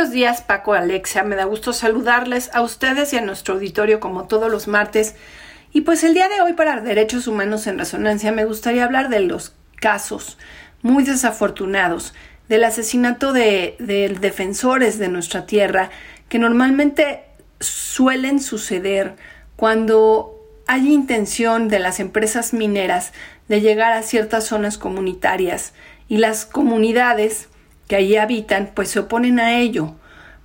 Buenos días, Paco, Alexia. Me da gusto saludarles a ustedes y a nuestro auditorio como todos los martes. Y pues el día de hoy para Derechos Humanos en Resonancia me gustaría hablar de los casos muy desafortunados del asesinato de, de defensores de nuestra tierra que normalmente suelen suceder cuando hay intención de las empresas mineras de llegar a ciertas zonas comunitarias y las comunidades que allí habitan, pues se oponen a ello.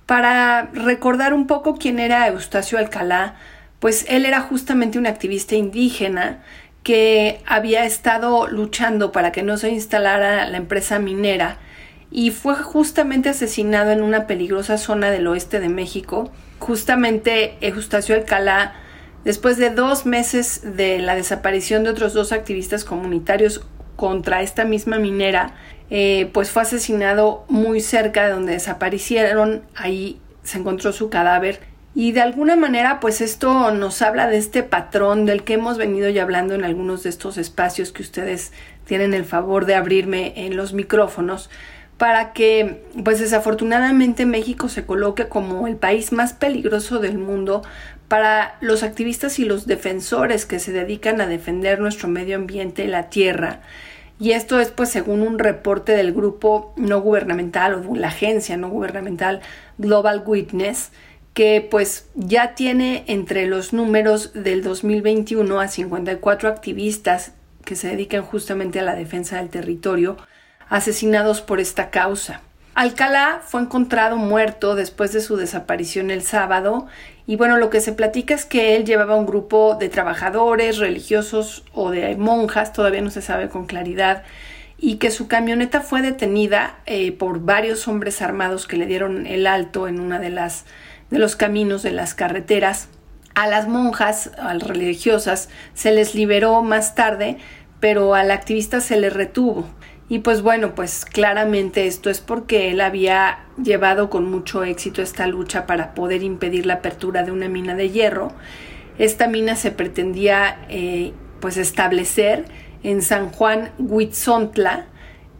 Para recordar un poco quién era Eustacio Alcalá, pues él era justamente un activista indígena que había estado luchando para que no se instalara la empresa minera y fue justamente asesinado en una peligrosa zona del oeste de México. Justamente Eustacio Alcalá, después de dos meses de la desaparición de otros dos activistas comunitarios contra esta misma minera, eh, pues fue asesinado muy cerca de donde desaparecieron, ahí se encontró su cadáver. Y de alguna manera pues esto nos habla de este patrón del que hemos venido ya hablando en algunos de estos espacios que ustedes tienen el favor de abrirme en los micrófonos para que pues desafortunadamente México se coloque como el país más peligroso del mundo para los activistas y los defensores que se dedican a defender nuestro medio ambiente y la tierra. Y esto es pues según un reporte del grupo no gubernamental o de la agencia no gubernamental Global Witness que pues ya tiene entre los números del 2021 a 54 activistas que se dedican justamente a la defensa del territorio asesinados por esta causa. Alcalá fue encontrado muerto después de su desaparición el sábado y bueno, lo que se platica es que él llevaba un grupo de trabajadores, religiosos o de monjas, todavía no se sabe con claridad, y que su camioneta fue detenida eh, por varios hombres armados que le dieron el alto en una de las de los caminos de las carreteras. A las monjas, a las religiosas, se les liberó más tarde, pero al activista se le retuvo. Y pues bueno, pues claramente esto es porque él había llevado con mucho éxito esta lucha para poder impedir la apertura de una mina de hierro. Esta mina se pretendía eh, pues establecer en San Juan Huitzontla,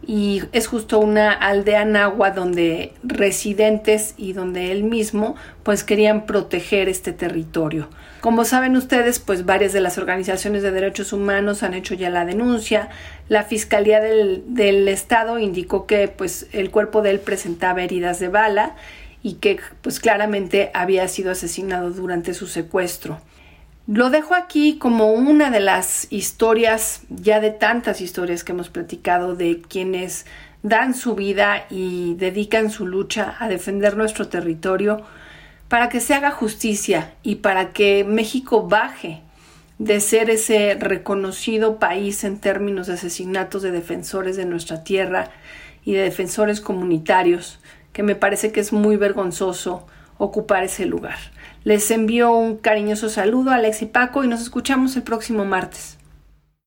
y es justo una aldea nahua donde residentes y donde él mismo pues querían proteger este territorio. Como saben ustedes, pues varias de las organizaciones de derechos humanos han hecho ya la denuncia. La Fiscalía del, del Estado indicó que pues el cuerpo de él presentaba heridas de bala y que pues claramente había sido asesinado durante su secuestro. Lo dejo aquí como una de las historias, ya de tantas historias que hemos platicado, de quienes dan su vida y dedican su lucha a defender nuestro territorio para que se haga justicia y para que México baje de ser ese reconocido país en términos de asesinatos de defensores de nuestra tierra y de defensores comunitarios, que me parece que es muy vergonzoso ocupar ese lugar. Les envío un cariñoso saludo a Alex y Paco y nos escuchamos el próximo martes.